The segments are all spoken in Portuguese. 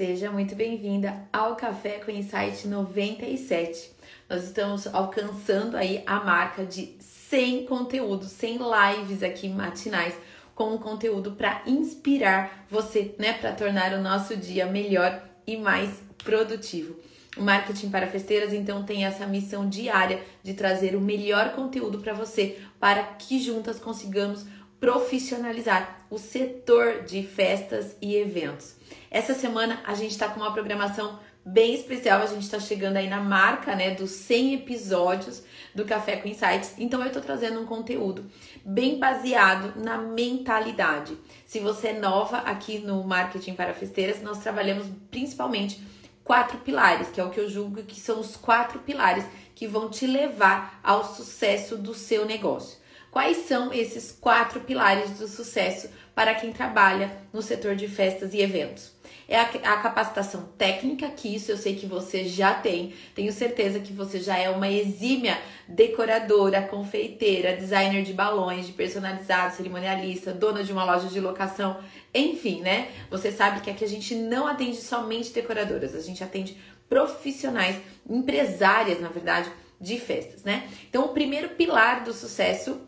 Seja muito bem-vinda ao Café com Insight 97. Nós estamos alcançando aí a marca de 100 conteúdos, 100 lives aqui matinais com conteúdo para inspirar você, né, para tornar o nosso dia melhor e mais produtivo. O marketing para festeiras então tem essa missão diária de trazer o melhor conteúdo para você, para que juntas consigamos profissionalizar o setor de festas e eventos. Essa semana a gente está com uma programação bem especial, a gente está chegando aí na marca, né, dos 100 episódios do Café com Insights. Então eu tô trazendo um conteúdo bem baseado na mentalidade. Se você é nova aqui no marketing para festeiras, nós trabalhamos principalmente quatro pilares, que é o que eu julgo que são os quatro pilares que vão te levar ao sucesso do seu negócio. Quais são esses quatro pilares do sucesso para quem trabalha no setor de festas e eventos? É a, a, capacitação técnica, que isso eu sei que você já tem. Tenho certeza que você já é uma exímia decoradora, confeiteira, designer de balões, de personalizado, cerimonialista, dona de uma loja de locação, enfim, né? Você sabe que aqui a gente não atende somente decoradoras, a gente atende profissionais, empresárias, na verdade, de festas, né? Então, o primeiro pilar do sucesso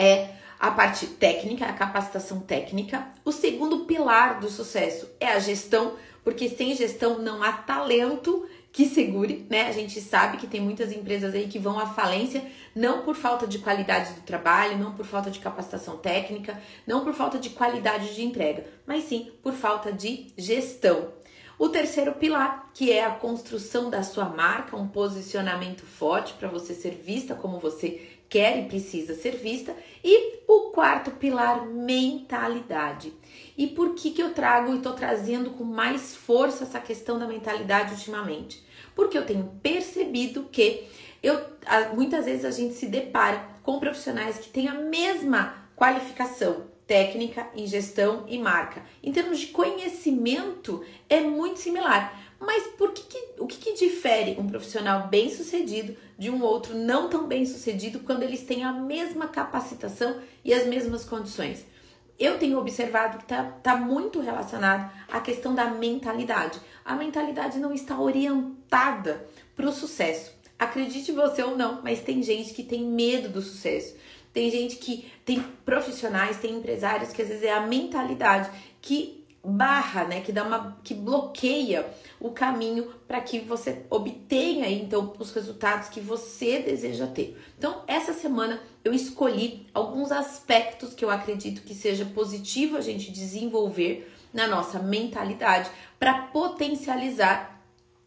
é a parte técnica, a capacitação técnica. O segundo pilar do sucesso é a gestão, porque sem gestão não há talento que segure, né? A gente sabe que tem muitas empresas aí que vão à falência, não por falta de qualidade do trabalho, não por falta de capacitação técnica, não por falta de qualidade de entrega, mas sim por falta de gestão. O terceiro pilar, que é a construção da sua marca, um posicionamento forte para você ser vista como você quer e precisa ser vista. E o quarto pilar, mentalidade. E por que, que eu trago e estou trazendo com mais força essa questão da mentalidade ultimamente? Porque eu tenho percebido que eu, muitas vezes a gente se depara com profissionais que têm a mesma qualificação técnica em gestão e marca. Em termos de conhecimento, é muito similar. Mas por que, que o que, que difere um profissional bem sucedido de um outro não tão bem sucedido quando eles têm a mesma capacitação e as mesmas condições? Eu tenho observado que está tá muito relacionado à questão da mentalidade. A mentalidade não está orientada para o sucesso. Acredite você ou não, mas tem gente que tem medo do sucesso. Tem gente que tem profissionais, tem empresários que às vezes é a mentalidade que barra, né, que dá uma que bloqueia o caminho para que você obtenha então os resultados que você deseja ter. Então, essa semana eu escolhi alguns aspectos que eu acredito que seja positivo a gente desenvolver na nossa mentalidade para potencializar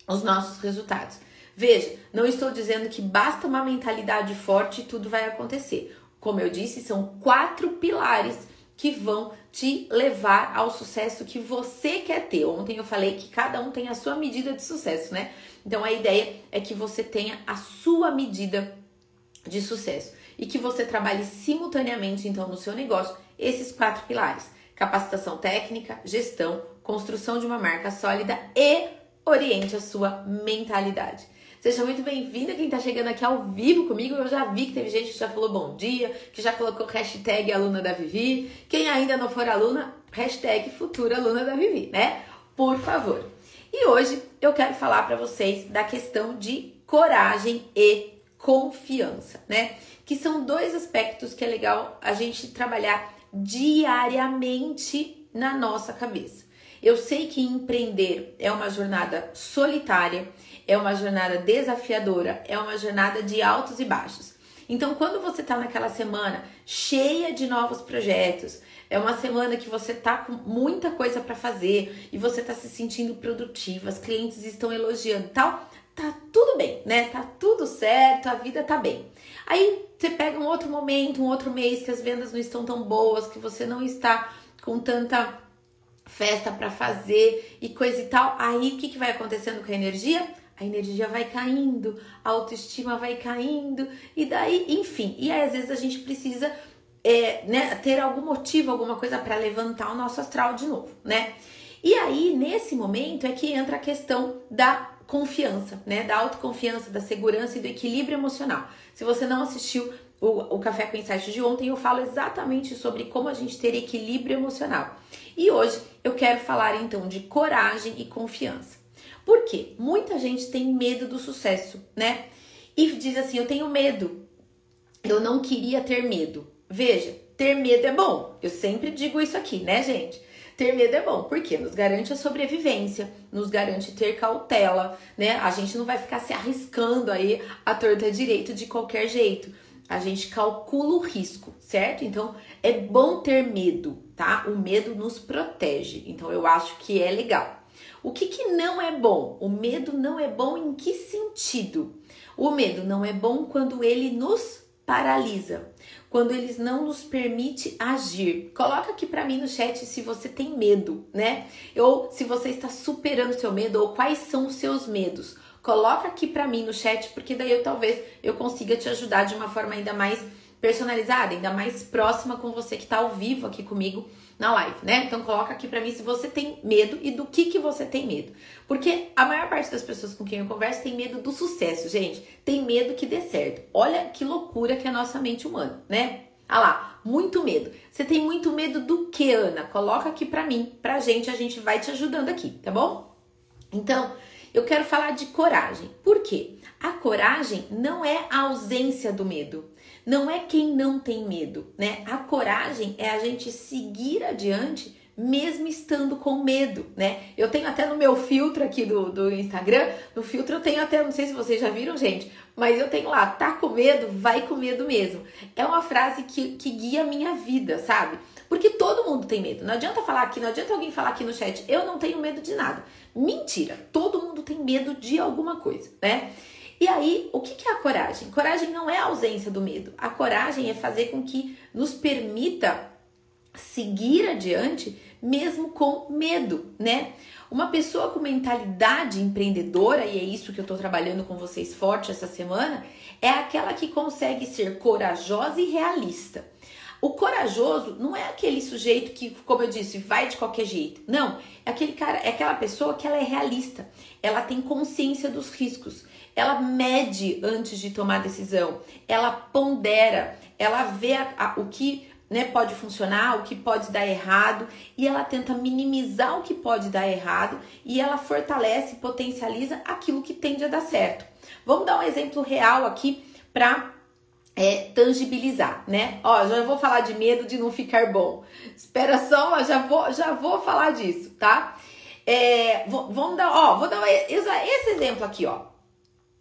os nossos resultados. Veja, não estou dizendo que basta uma mentalidade forte e tudo vai acontecer. Como eu disse, são quatro pilares que vão te levar ao sucesso que você quer ter. Ontem eu falei que cada um tem a sua medida de sucesso, né? Então a ideia é que você tenha a sua medida de sucesso e que você trabalhe simultaneamente então no seu negócio esses quatro pilares: capacitação técnica, gestão, construção de uma marca sólida e oriente a sua mentalidade. Seja muito bem-vinda quem está chegando aqui ao vivo comigo. Eu já vi que teve gente que já falou bom dia, que já colocou hashtag aluna da Vivi. Quem ainda não for aluna, hashtag futura aluna da Vivi, né? Por favor. E hoje eu quero falar para vocês da questão de coragem e confiança, né? Que são dois aspectos que é legal a gente trabalhar diariamente na nossa cabeça. Eu sei que empreender é uma jornada solitária, é uma jornada desafiadora, é uma jornada de altos e baixos. Então, quando você está naquela semana cheia de novos projetos, é uma semana que você tá com muita coisa para fazer e você tá se sentindo produtiva, os clientes estão elogiando, tal, tá tudo bem, né? Tá tudo certo, a vida tá bem. Aí você pega um outro momento, um outro mês que as vendas não estão tão boas, que você não está com tanta festa para fazer e coisa e tal. Aí o que, que vai acontecendo com a energia? A energia vai caindo, a autoestima vai caindo, e daí, enfim. E aí, às vezes a gente precisa é, né, ter algum motivo, alguma coisa para levantar o nosso astral de novo, né? E aí, nesse momento, é que entra a questão da confiança, né? Da autoconfiança, da segurança e do equilíbrio emocional. Se você não assistiu, o, o Café com Insight de ontem, eu falo exatamente sobre como a gente ter equilíbrio emocional. E hoje eu quero falar então de coragem e confiança. Por quê? Muita gente tem medo do sucesso, né? E diz assim: eu tenho medo, eu não queria ter medo. Veja, ter medo é bom. Eu sempre digo isso aqui, né, gente? Ter medo é bom, porque nos garante a sobrevivência, nos garante ter cautela, né? A gente não vai ficar se arriscando aí a torta direito de qualquer jeito. A gente calcula o risco, certo? Então é bom ter medo, tá? O medo nos protege. Então eu acho que é legal. O que, que não é bom? O medo não é bom em que sentido? O medo não é bom quando ele nos paralisa, quando eles não nos permite agir. Coloca aqui para mim no chat se você tem medo, né? Ou se você está superando seu medo ou quais são os seus medos. Coloca aqui para mim no chat, porque daí eu talvez eu consiga te ajudar de uma forma ainda mais personalizada, ainda mais próxima com você que está ao vivo aqui comigo na live, né? Então coloca aqui para mim se você tem medo e do que que você tem medo. Porque a maior parte das pessoas com quem eu converso tem medo do sucesso, gente. Tem medo que dê certo. Olha que loucura que é a nossa mente humana, né? Ah lá, muito medo. Você tem muito medo do que, Ana? Coloca aqui para mim, pra gente, a gente vai te ajudando aqui, tá bom? Então, eu quero falar de coragem. Por quê? A coragem não é a ausência do medo não é quem não tem medo, né? A coragem é a gente seguir adiante mesmo estando com medo, né? Eu tenho até no meu filtro aqui do, do Instagram, no filtro eu tenho até, não sei se vocês já viram, gente, mas eu tenho lá, tá com medo, vai com medo mesmo. É uma frase que, que guia a minha vida, sabe? Porque todo mundo tem medo. Não adianta falar aqui, não adianta alguém falar aqui no chat, eu não tenho medo de nada. Mentira, todo mundo tem medo de alguma coisa, né? E aí, o que é a coragem? Coragem não é a ausência do medo. A coragem é fazer com que nos permita seguir adiante mesmo com medo, né? Uma pessoa com mentalidade empreendedora, e é isso que eu tô trabalhando com vocês forte essa semana, é aquela que consegue ser corajosa e realista. O corajoso não é aquele sujeito que, como eu disse, vai de qualquer jeito. Não, é aquele cara, é aquela pessoa que ela é realista. Ela tem consciência dos riscos. Ela mede antes de tomar decisão. Ela pondera. Ela vê a, a, o que né, pode funcionar, o que pode dar errado, e ela tenta minimizar o que pode dar errado e ela fortalece potencializa aquilo que tende a dar certo. Vamos dar um exemplo real aqui para é, tangibilizar, né? Ó, já vou falar de medo de não ficar bom. Espera só, já vou, já vou falar disso, tá? É, vamos dar, ó, vou dar esse exemplo aqui, ó.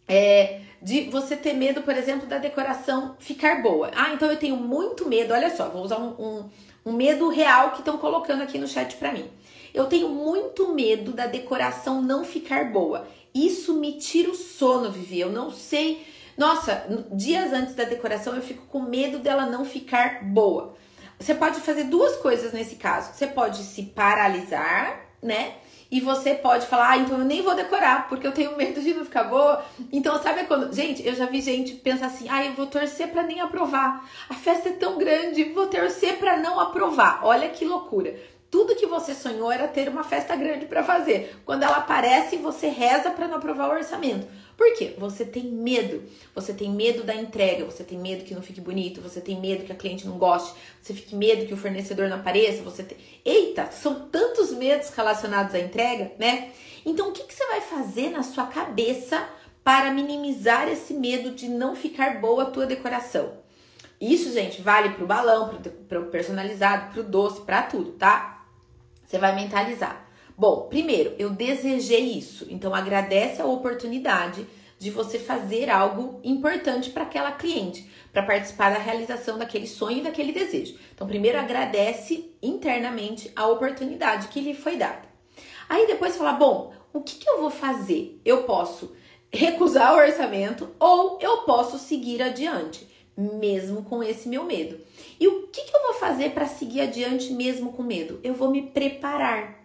É, de você ter medo, por exemplo, da decoração ficar boa. Ah, então eu tenho muito medo. Olha só, vou usar um, um, um medo real que estão colocando aqui no chat para mim. Eu tenho muito medo da decoração não ficar boa. Isso me tira o sono, Vivi. Eu não sei nossa, dias antes da decoração eu fico com medo dela não ficar boa. Você pode fazer duas coisas nesse caso. Você pode se paralisar, né? E você pode falar, ah, então eu nem vou decorar, porque eu tenho medo de não ficar boa. Então, sabe quando. Gente, eu já vi gente pensar assim, ah, eu vou torcer para nem aprovar. A festa é tão grande, vou torcer para não aprovar. Olha que loucura. Tudo que você sonhou era ter uma festa grande para fazer. Quando ela aparece, você reza para não aprovar o orçamento. Por quê? Você tem medo. Você tem medo da entrega, você tem medo que não fique bonito, você tem medo que a cliente não goste, você fique medo que o fornecedor não apareça, você tem... Eita, são tantos medos relacionados à entrega, né? Então, o que, que você vai fazer na sua cabeça para minimizar esse medo de não ficar boa a tua decoração? Isso, gente, vale pro balão, pro, pro personalizado, pro doce, para tudo, tá? Você vai mentalizar. Bom, primeiro, eu desejei isso, então agradece a oportunidade de você fazer algo importante para aquela cliente, para participar da realização daquele sonho e daquele desejo. Então, primeiro agradece internamente a oportunidade que lhe foi dada. Aí depois fala: bom, o que, que eu vou fazer? Eu posso recusar o orçamento ou eu posso seguir adiante, mesmo com esse meu medo. E o que, que eu vou fazer para seguir adiante mesmo com medo? Eu vou me preparar.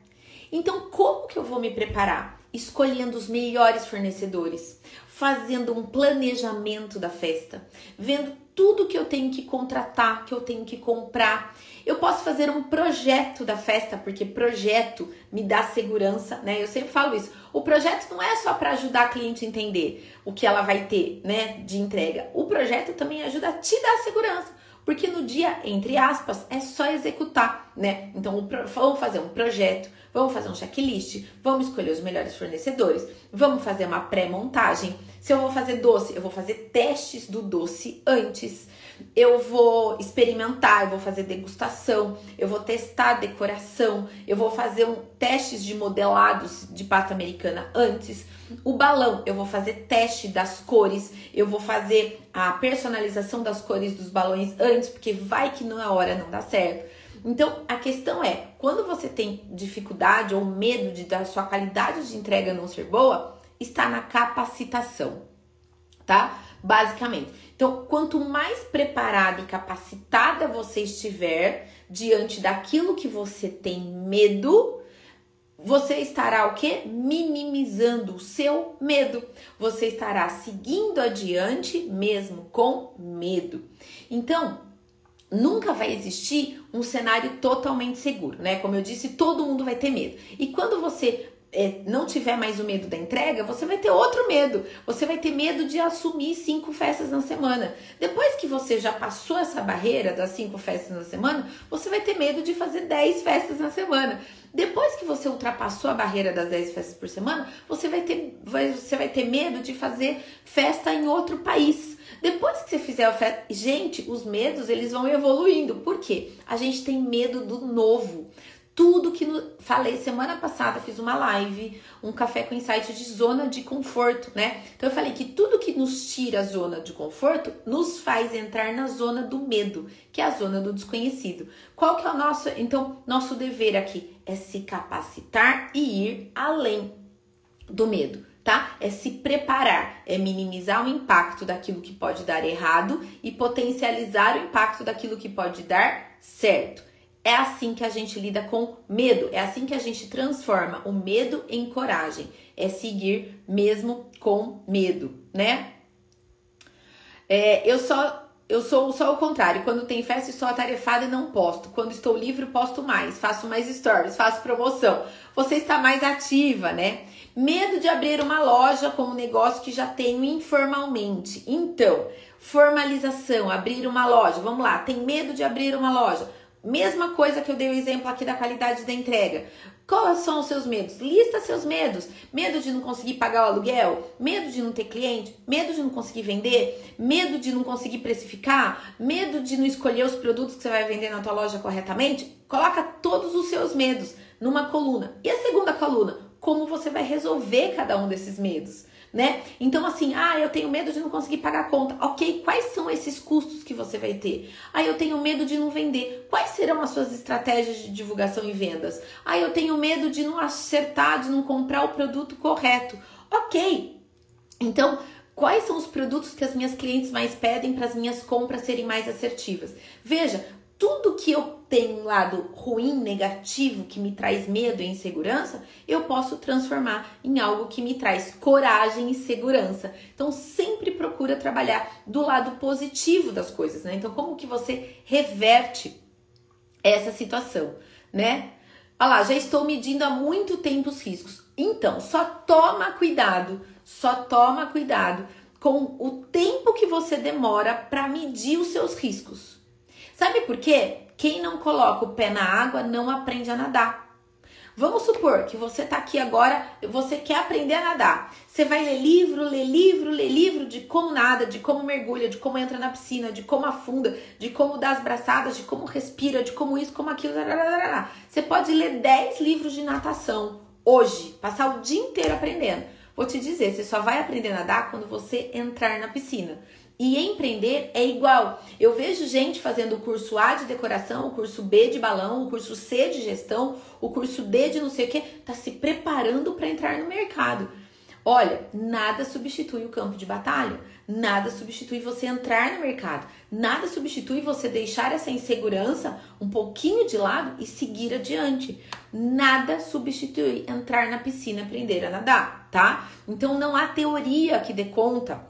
Então, como que eu vou me preparar? Escolhendo os melhores fornecedores, fazendo um planejamento da festa, vendo tudo que eu tenho que contratar, que eu tenho que comprar. Eu posso fazer um projeto da festa, porque projeto me dá segurança, né? Eu sempre falo isso. O projeto não é só para ajudar a cliente a entender o que ela vai ter, né, de entrega. O projeto também ajuda a te dar segurança. Porque no dia, entre aspas, é só executar, né? Então, vamos fazer um projeto, vamos fazer um checklist, vamos escolher os melhores fornecedores, vamos fazer uma pré-montagem. Se eu vou fazer doce, eu vou fazer testes do doce antes. Eu vou experimentar, eu vou fazer degustação, eu vou testar decoração, eu vou fazer um testes de modelados de pasta americana antes. O balão, eu vou fazer teste das cores, eu vou fazer a personalização das cores dos balões antes, porque vai que na hora não dá certo. Então, a questão é, quando você tem dificuldade ou medo de da sua qualidade de entrega não ser boa, está na capacitação, tá? Basicamente. Então, quanto mais preparada e capacitada você estiver diante daquilo que você tem medo, você estará o que? Minimizando o seu medo. Você estará seguindo adiante mesmo com medo. Então, nunca vai existir um cenário totalmente seguro, né? Como eu disse, todo mundo vai ter medo. E quando você é, não tiver mais o medo da entrega, você vai ter outro medo. Você vai ter medo de assumir cinco festas na semana. Depois que você já passou essa barreira das cinco festas na semana, você vai ter medo de fazer dez festas na semana. Depois que você ultrapassou a barreira das 10 festas por semana, você vai ter, vai, você vai ter medo de fazer festa em outro país. Depois que você fizer a festa, gente, os medos eles vão evoluindo. Por quê? A gente tem medo do novo. Tudo que no... falei semana passada, fiz uma live, um café com insight de zona de conforto, né? Então eu falei que tudo que nos tira a zona de conforto nos faz entrar na zona do medo, que é a zona do desconhecido. Qual que é o nosso, então, nosso dever aqui é se capacitar e ir além do medo tá? É se preparar, é minimizar o impacto daquilo que pode dar errado e potencializar o impacto daquilo que pode dar certo. É assim que a gente lida com medo, é assim que a gente transforma o medo em coragem, é seguir mesmo com medo, né? É, eu só eu sou só o contrário. Quando tem festa, estou atarefada e não posto. Quando estou livre, posto mais. Faço mais stories, faço promoção. Você está mais ativa, né? Medo de abrir uma loja com um negócio que já tenho informalmente. Então, formalização, abrir uma loja. Vamos lá, tem medo de abrir uma loja. Mesma coisa que eu dei o exemplo aqui da qualidade da entrega. Quais são os seus medos? Lista seus medos. Medo de não conseguir pagar o aluguel? Medo de não ter cliente? Medo de não conseguir vender? Medo de não conseguir precificar? Medo de não escolher os produtos que você vai vender na tua loja corretamente? Coloca todos os seus medos numa coluna. E a segunda coluna? como você vai resolver cada um desses medos, né? Então, assim, ah, eu tenho medo de não conseguir pagar a conta. Ok, quais são esses custos que você vai ter? Ah, eu tenho medo de não vender. Quais serão as suas estratégias de divulgação e vendas? Ah, eu tenho medo de não acertar, de não comprar o produto correto. Ok. Então, quais são os produtos que as minhas clientes mais pedem para as minhas compras serem mais assertivas? Veja, tudo que eu tenho um lado ruim, negativo, que me traz medo e insegurança, eu posso transformar em algo que me traz coragem e segurança. Então sempre procura trabalhar do lado positivo das coisas, né? Então como que você reverte essa situação, né? Olha lá, já estou medindo há muito tempo os riscos. Então, só toma cuidado, só toma cuidado com o tempo que você demora para medir os seus riscos. Sabe por quê? Quem não coloca o pé na água não aprende a nadar. Vamos supor que você está aqui agora, você quer aprender a nadar. Você vai ler livro, ler livro, ler livro de como nada, de como mergulha, de como entra na piscina, de como afunda, de como dá as braçadas, de como respira, de como isso, como aquilo. Você pode ler 10 livros de natação hoje, passar o dia inteiro aprendendo. Vou te dizer, você só vai aprender a nadar quando você entrar na piscina. E empreender é igual. Eu vejo gente fazendo o curso A de decoração, o curso B de balão, o curso C de gestão, o curso D de não sei o que, tá se preparando para entrar no mercado. Olha, nada substitui o campo de batalha, nada substitui você entrar no mercado, nada substitui você deixar essa insegurança um pouquinho de lado e seguir adiante. Nada substitui entrar na piscina aprender a nadar, tá? Então não há teoria que dê conta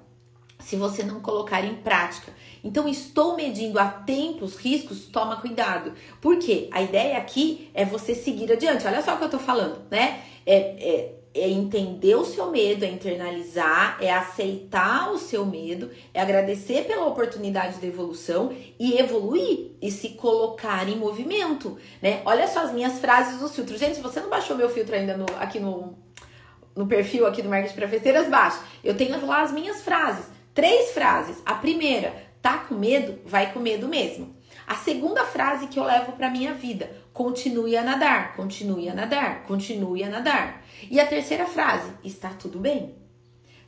se você não colocar em prática. Então, estou medindo a tempo os riscos, toma cuidado. Por quê? A ideia aqui é você seguir adiante. Olha só o que eu tô falando, né? É, é, é entender o seu medo, é internalizar, é aceitar o seu medo, é agradecer pela oportunidade de evolução e evoluir e se colocar em movimento, né? Olha só as minhas frases dos filtros. Gente, se você não baixou meu filtro ainda no, aqui no, no perfil aqui do Marketing para Festeiras, baixa. Eu tenho lá as minhas frases. Três frases. A primeira, tá com medo? Vai com medo mesmo. A segunda frase que eu levo para minha vida: continue a nadar, continue a nadar, continue a nadar. E a terceira frase: está tudo bem.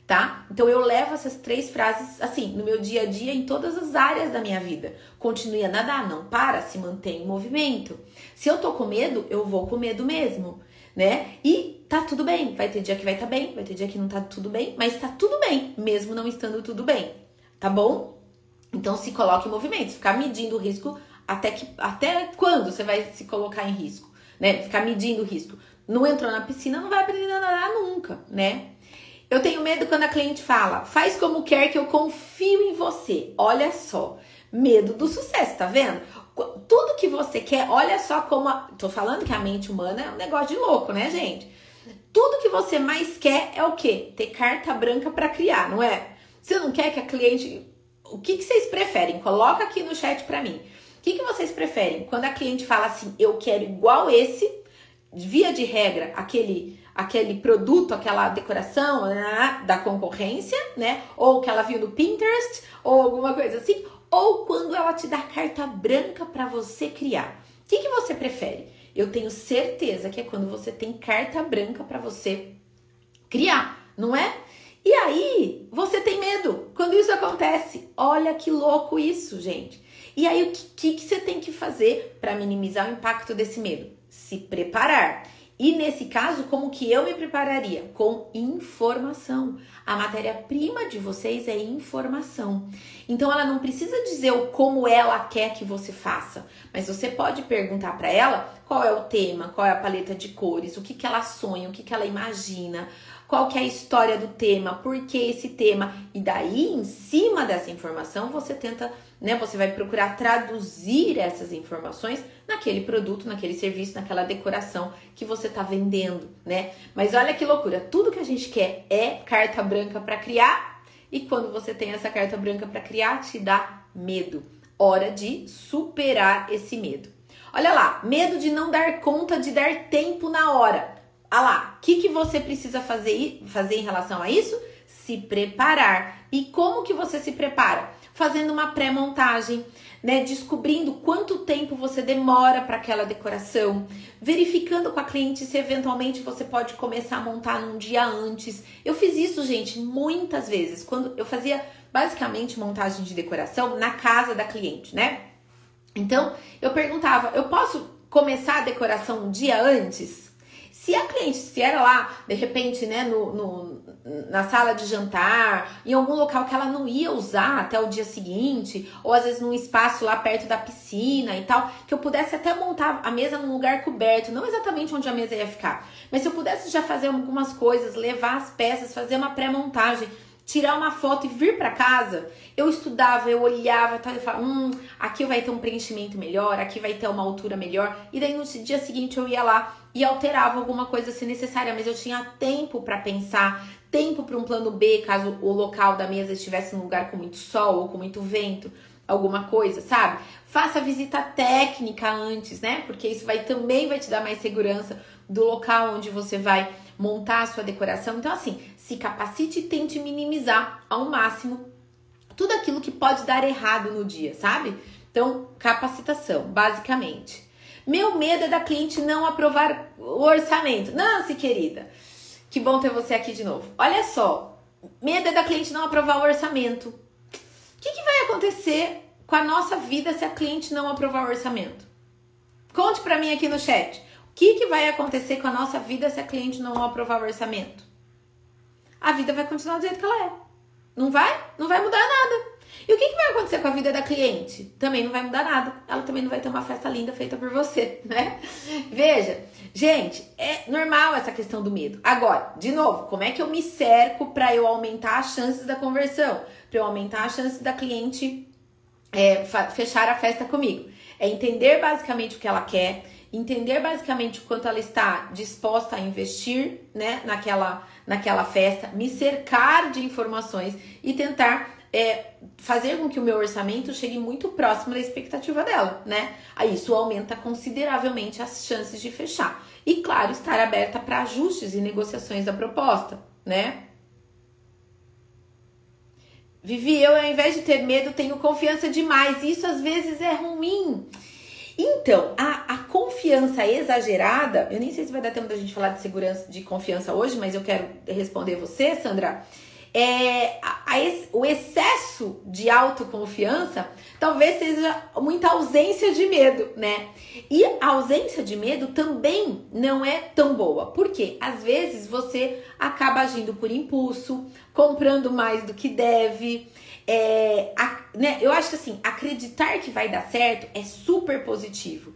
Tá? Então eu levo essas três frases assim no meu dia a dia em todas as áreas da minha vida. Continue a nadar, não para, se mantém em movimento. Se eu tô com medo, eu vou com medo mesmo, né? E tá tudo bem. Vai ter dia que vai estar tá bem, vai ter dia que não tá tudo bem, mas tá tudo bem, mesmo não estando tudo bem. Tá bom? Então se coloque em movimento, ficar medindo o risco até que até quando você vai se colocar em risco, né? Ficar medindo o risco. Não entrou na piscina, não vai aprender a nadar nunca, né? Eu tenho medo quando a cliente fala: "Faz como quer que eu confio em você". Olha só, medo do sucesso, tá vendo? Tudo que você quer, olha só como a, tô falando que a mente humana é um negócio de louco, né, gente? Tudo que você mais quer é o quê? Ter carta branca para criar, não é? Você não quer que a cliente o que, que vocês preferem? Coloca aqui no chat para mim. O que, que vocês preferem? Quando a cliente fala assim, eu quero igual esse, via de regra, aquele aquele produto, aquela decoração né, da concorrência, né? Ou que ela viu no Pinterest, ou alguma coisa assim, ou quando ela te dá carta branca para você criar. O que, que você prefere? Eu tenho certeza que é quando você tem carta branca para você criar, não é? E aí, você tem medo quando isso acontece. Olha que louco isso, gente. E aí, o que, que, você tem que fazer para minimizar o impacto desse medo? Se preparar. E nesse caso, como que eu me prepararia? Com informação. A matéria-prima de vocês é informação. Então ela não precisa dizer o como ela quer que você faça, mas você pode perguntar para ela qual é o tema, qual é a paleta de cores, o que, que ela sonha, o que, que ela imagina, qual que é a história do tema, por que esse tema. E daí, em cima dessa informação, você tenta, né, você vai procurar traduzir essas informações naquele produto, naquele serviço, naquela decoração que você está vendendo, né? Mas olha que loucura, tudo que a gente quer é carta branca para criar, e quando você tem essa carta branca para criar, te dá medo. Hora de superar esse medo. Olha lá, medo de não dar conta de dar tempo na hora. Ah lá, o que, que você precisa fazer, fazer em relação a isso? Se preparar. E como que você se prepara? Fazendo uma pré-montagem, né? Descobrindo quanto tempo você demora para aquela decoração, verificando com a cliente se eventualmente você pode começar a montar num dia antes. Eu fiz isso, gente, muitas vezes. Quando eu fazia basicamente montagem de decoração na casa da cliente, né? Então, eu perguntava: "Eu posso começar a decoração um dia antes?" Se a cliente estiver lá, de repente, né, no, no, na sala de jantar, em algum local que ela não ia usar até o dia seguinte, ou às vezes num espaço lá perto da piscina e tal, que eu pudesse até montar a mesa num lugar coberto, não exatamente onde a mesa ia ficar, mas se eu pudesse já fazer algumas coisas, levar as peças, fazer uma pré-montagem tirar uma foto e vir para casa, eu estudava, eu olhava tal, e falava, hum, aqui vai ter um preenchimento melhor, aqui vai ter uma altura melhor. E daí no dia seguinte eu ia lá e alterava alguma coisa se necessária, mas eu tinha tempo para pensar, tempo para um plano B, caso o local da mesa estivesse num lugar com muito sol ou com muito vento, alguma coisa, sabe? Faça visita técnica antes, né? Porque isso vai também vai te dar mais segurança do local onde você vai montar a sua decoração. Então, assim, se capacite e tente minimizar ao máximo tudo aquilo que pode dar errado no dia, sabe? Então, capacitação, basicamente. Meu medo é da cliente não aprovar o orçamento. Nancy, querida, que bom ter você aqui de novo. Olha só, medo é da cliente não aprovar o orçamento. O que, que vai acontecer com a nossa vida se a cliente não aprovar o orçamento? Conte para mim aqui no chat. O que, que vai acontecer com a nossa vida se a cliente não aprovar o orçamento? a vida vai continuar do jeito que ela é. Não vai? Não vai mudar nada. E o que, que vai acontecer com a vida da cliente? Também não vai mudar nada. Ela também não vai ter uma festa linda feita por você, né? Veja, gente, é normal essa questão do medo. Agora, de novo, como é que eu me cerco para eu aumentar as chances da conversão? Para eu aumentar as chances da cliente é, fechar a festa comigo? É entender basicamente o que ela quer, entender basicamente o quanto ela está disposta a investir, né, naquela, naquela festa, me cercar de informações e tentar é, fazer com que o meu orçamento chegue muito próximo da expectativa dela, né? Aí isso aumenta consideravelmente as chances de fechar. E claro, estar aberta para ajustes e negociações da proposta, né? Vivi, eu ao invés de ter medo, tenho confiança demais. Isso às vezes é ruim. Então, a, a confiança exagerada, eu nem sei se vai dar tempo da gente falar de segurança, de confiança hoje, mas eu quero responder você, Sandra é, a, a, o excesso de autoconfiança talvez seja muita ausência de medo, né? E a ausência de medo também não é tão boa, porque às vezes você acaba agindo por impulso, comprando mais do que deve. É, a, né? Eu acho que assim, acreditar que vai dar certo é super positivo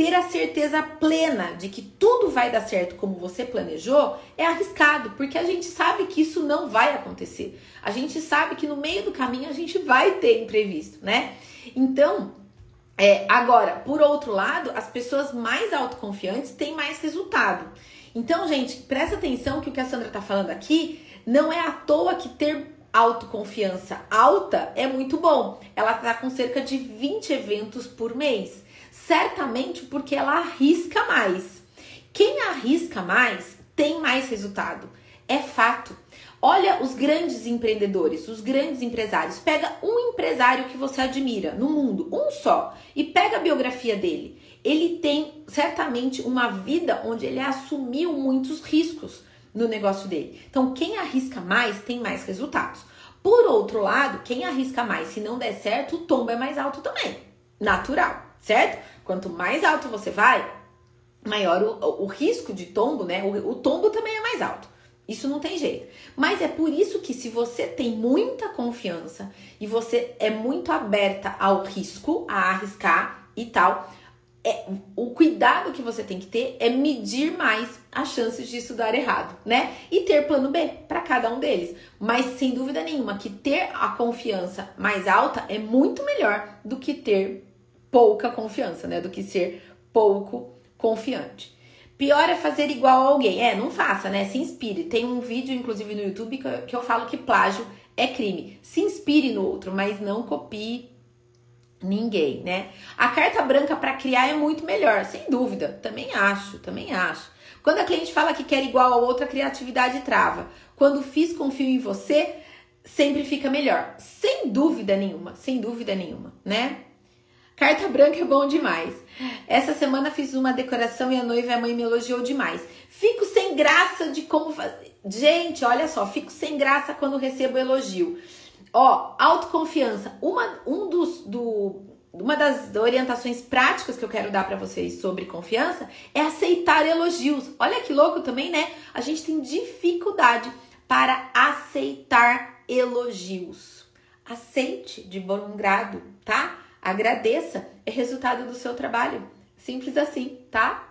ter a certeza plena de que tudo vai dar certo como você planejou é arriscado, porque a gente sabe que isso não vai acontecer. A gente sabe que no meio do caminho a gente vai ter imprevisto, né? Então, é, agora, por outro lado, as pessoas mais autoconfiantes têm mais resultado. Então, gente, presta atenção que o que a Sandra tá falando aqui não é à toa que ter autoconfiança alta é muito bom. Ela tá com cerca de 20 eventos por mês. Certamente porque ela arrisca mais. Quem arrisca mais tem mais resultado. É fato. Olha os grandes empreendedores, os grandes empresários. Pega um empresário que você admira no mundo, um só, e pega a biografia dele. Ele tem certamente uma vida onde ele assumiu muitos riscos no negócio dele. Então, quem arrisca mais tem mais resultados. Por outro lado, quem arrisca mais, se não der certo, o tombo é mais alto também. Natural, certo? Quanto mais alto você vai, maior o, o risco de tombo, né? O, o tombo também é mais alto. Isso não tem jeito. Mas é por isso que se você tem muita confiança e você é muito aberta ao risco, a arriscar e tal, é, o cuidado que você tem que ter é medir mais as chances disso dar errado, né? E ter plano B para cada um deles. Mas sem dúvida nenhuma que ter a confiança mais alta é muito melhor do que ter pouca confiança, né? Do que ser pouco confiante. Pior é fazer igual a alguém. É, não faça, né? Se inspire. Tem um vídeo, inclusive, no YouTube que eu, que eu falo que plágio é crime. Se inspire no outro, mas não copie ninguém, né? A carta branca para criar é muito melhor, sem dúvida. Também acho, também acho. Quando a cliente fala que quer igual a outra, a criatividade trava. Quando fiz confio em você, sempre fica melhor. Sem dúvida nenhuma, sem dúvida nenhuma, né? Carta branca é bom demais. Essa semana fiz uma decoração e a noiva e a mãe me elogiou demais. Fico sem graça de como fazer. Gente, olha só, fico sem graça quando recebo elogio. Ó, autoconfiança. Uma, um dos, do, uma das orientações práticas que eu quero dar para vocês sobre confiança é aceitar elogios. Olha que louco também, né? A gente tem dificuldade para aceitar elogios. Aceite de bom grado, tá? Agradeça, é resultado do seu trabalho. Simples assim, tá?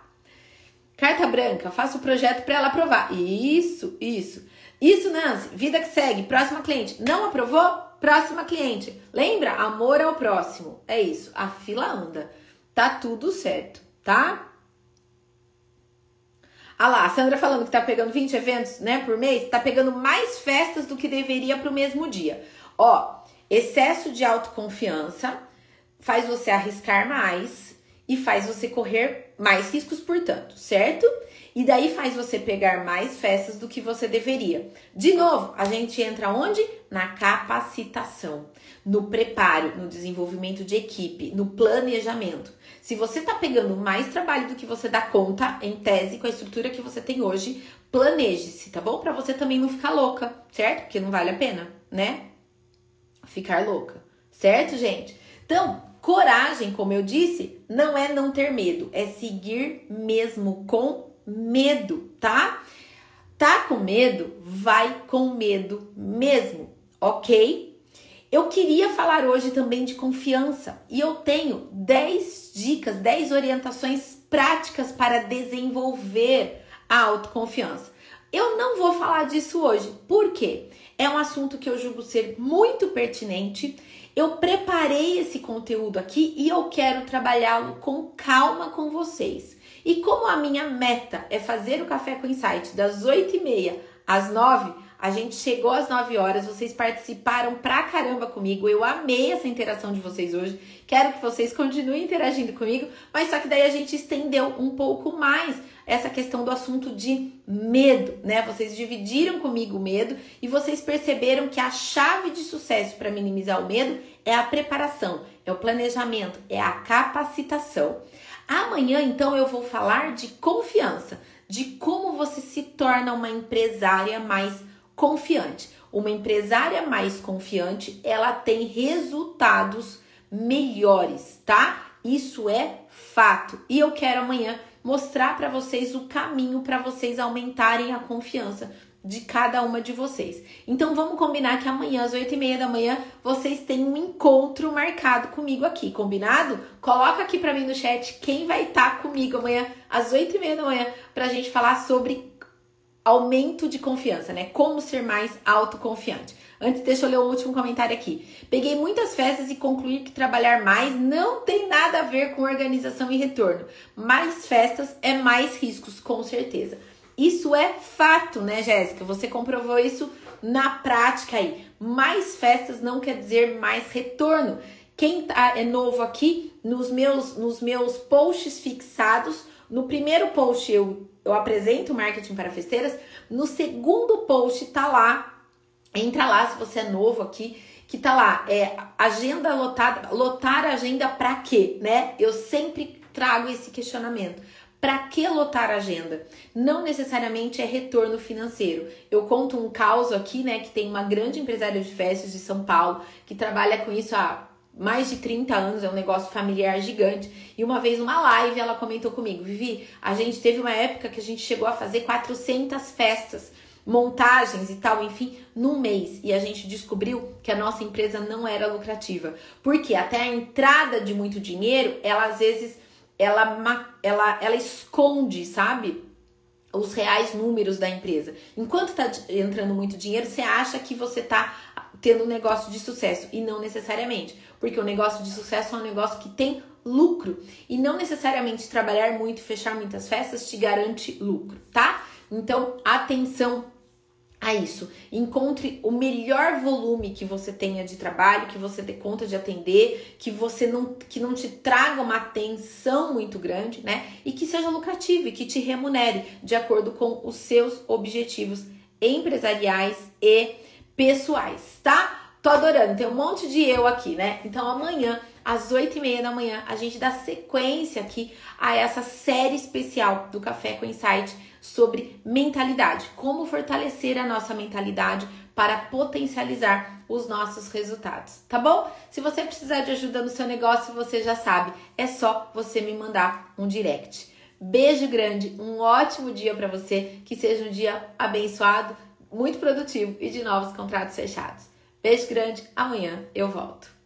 Carta branca, faça o projeto para ela aprovar. Isso, isso. Isso, Nancy, vida que segue, próxima cliente. Não aprovou? Próxima cliente. Lembra? Amor ao próximo. É isso. A fila anda. Tá tudo certo, tá? Ah lá, a Sandra falando que tá pegando 20 eventos, né, por mês, tá pegando mais festas do que deveria pro mesmo dia. Ó, excesso de autoconfiança, faz você arriscar mais e faz você correr mais riscos, portanto, certo? E daí faz você pegar mais festas do que você deveria. De novo, a gente entra onde? Na capacitação, no preparo, no desenvolvimento de equipe, no planejamento. Se você tá pegando mais trabalho do que você dá conta, em tese, com a estrutura que você tem hoje, planeje-se, tá bom? Para você também não ficar louca, certo? Porque não vale a pena, né? Ficar louca, certo, gente? Então, Coragem, como eu disse, não é não ter medo, é seguir mesmo com medo, tá? Tá com medo? vai com medo mesmo, ok? Eu queria falar hoje também de confiança e eu tenho 10 dicas, 10 orientações práticas para desenvolver a autoconfiança. Eu não vou falar disso hoje, por quê? É um assunto que eu julgo ser muito pertinente. Eu preparei esse conteúdo aqui e eu quero trabalhá-lo com calma com vocês. E como a minha meta é fazer o Café com Insight das 8h30 às 9 a gente chegou às 9 horas, vocês participaram pra caramba comigo. Eu amei essa interação de vocês hoje. Quero que vocês continuem interagindo comigo, mas só que daí a gente estendeu um pouco mais essa questão do assunto de medo, né? Vocês dividiram comigo o medo e vocês perceberam que a chave de sucesso para minimizar o medo é a preparação, é o planejamento, é a capacitação. Amanhã, então, eu vou falar de confiança, de como você se torna uma empresária mais confiante. Uma empresária mais confiante, ela tem resultados melhores, tá? Isso é fato. E eu quero amanhã mostrar para vocês o caminho para vocês aumentarem a confiança de cada uma de vocês. Então vamos combinar que amanhã às oito e meia da manhã vocês têm um encontro marcado comigo aqui, combinado? Coloca aqui para mim no chat quem vai estar tá comigo amanhã às oito e meia da manhã para a gente falar sobre aumento de confiança, né? Como ser mais autoconfiante. Antes, deixa eu ler o último comentário aqui. Peguei muitas festas e concluí que trabalhar mais não tem nada a ver com organização e retorno. Mais festas é mais riscos, com certeza. Isso é fato, né, Jéssica? Você comprovou isso na prática aí. Mais festas não quer dizer mais retorno. Quem tá, é novo aqui, nos meus, nos meus posts fixados, no primeiro post eu eu apresento marketing para festeiras. No segundo post tá lá, entra lá se você é novo aqui, que tá lá, é agenda lotada, lotar agenda para quê, né? Eu sempre trago esse questionamento. Para que lotar agenda? Não necessariamente é retorno financeiro. Eu conto um caso aqui, né, que tem uma grande empresária de festas de São Paulo que trabalha com isso há mais de 30 anos, é um negócio familiar gigante. E uma vez numa live ela comentou comigo, Vivi, a gente teve uma época que a gente chegou a fazer 400 festas, montagens e tal, enfim, num mês. E a gente descobriu que a nossa empresa não era lucrativa. Porque até a entrada de muito dinheiro, ela às vezes ela ela ela esconde, sabe? Os reais números da empresa. Enquanto tá entrando muito dinheiro, você acha que você tá tendo um negócio de sucesso e não necessariamente. Porque o negócio de sucesso é um negócio que tem lucro e não necessariamente trabalhar muito, fechar muitas festas te garante lucro, tá? Então, atenção a isso. Encontre o melhor volume que você tenha de trabalho, que você dê conta de atender, que você não que não te traga uma atenção muito grande, né? E que seja lucrativo e que te remunere de acordo com os seus objetivos empresariais e pessoais, tá? Tô adorando, tem um monte de eu aqui, né? Então amanhã, às 8 e meia da manhã, a gente dá sequência aqui a essa série especial do Café com Insight sobre mentalidade. Como fortalecer a nossa mentalidade para potencializar os nossos resultados, tá bom? Se você precisar de ajuda no seu negócio, você já sabe, é só você me mandar um direct. Beijo grande, um ótimo dia para você, que seja um dia abençoado, muito produtivo e de novos contratos fechados. Beijo grande, amanhã eu volto.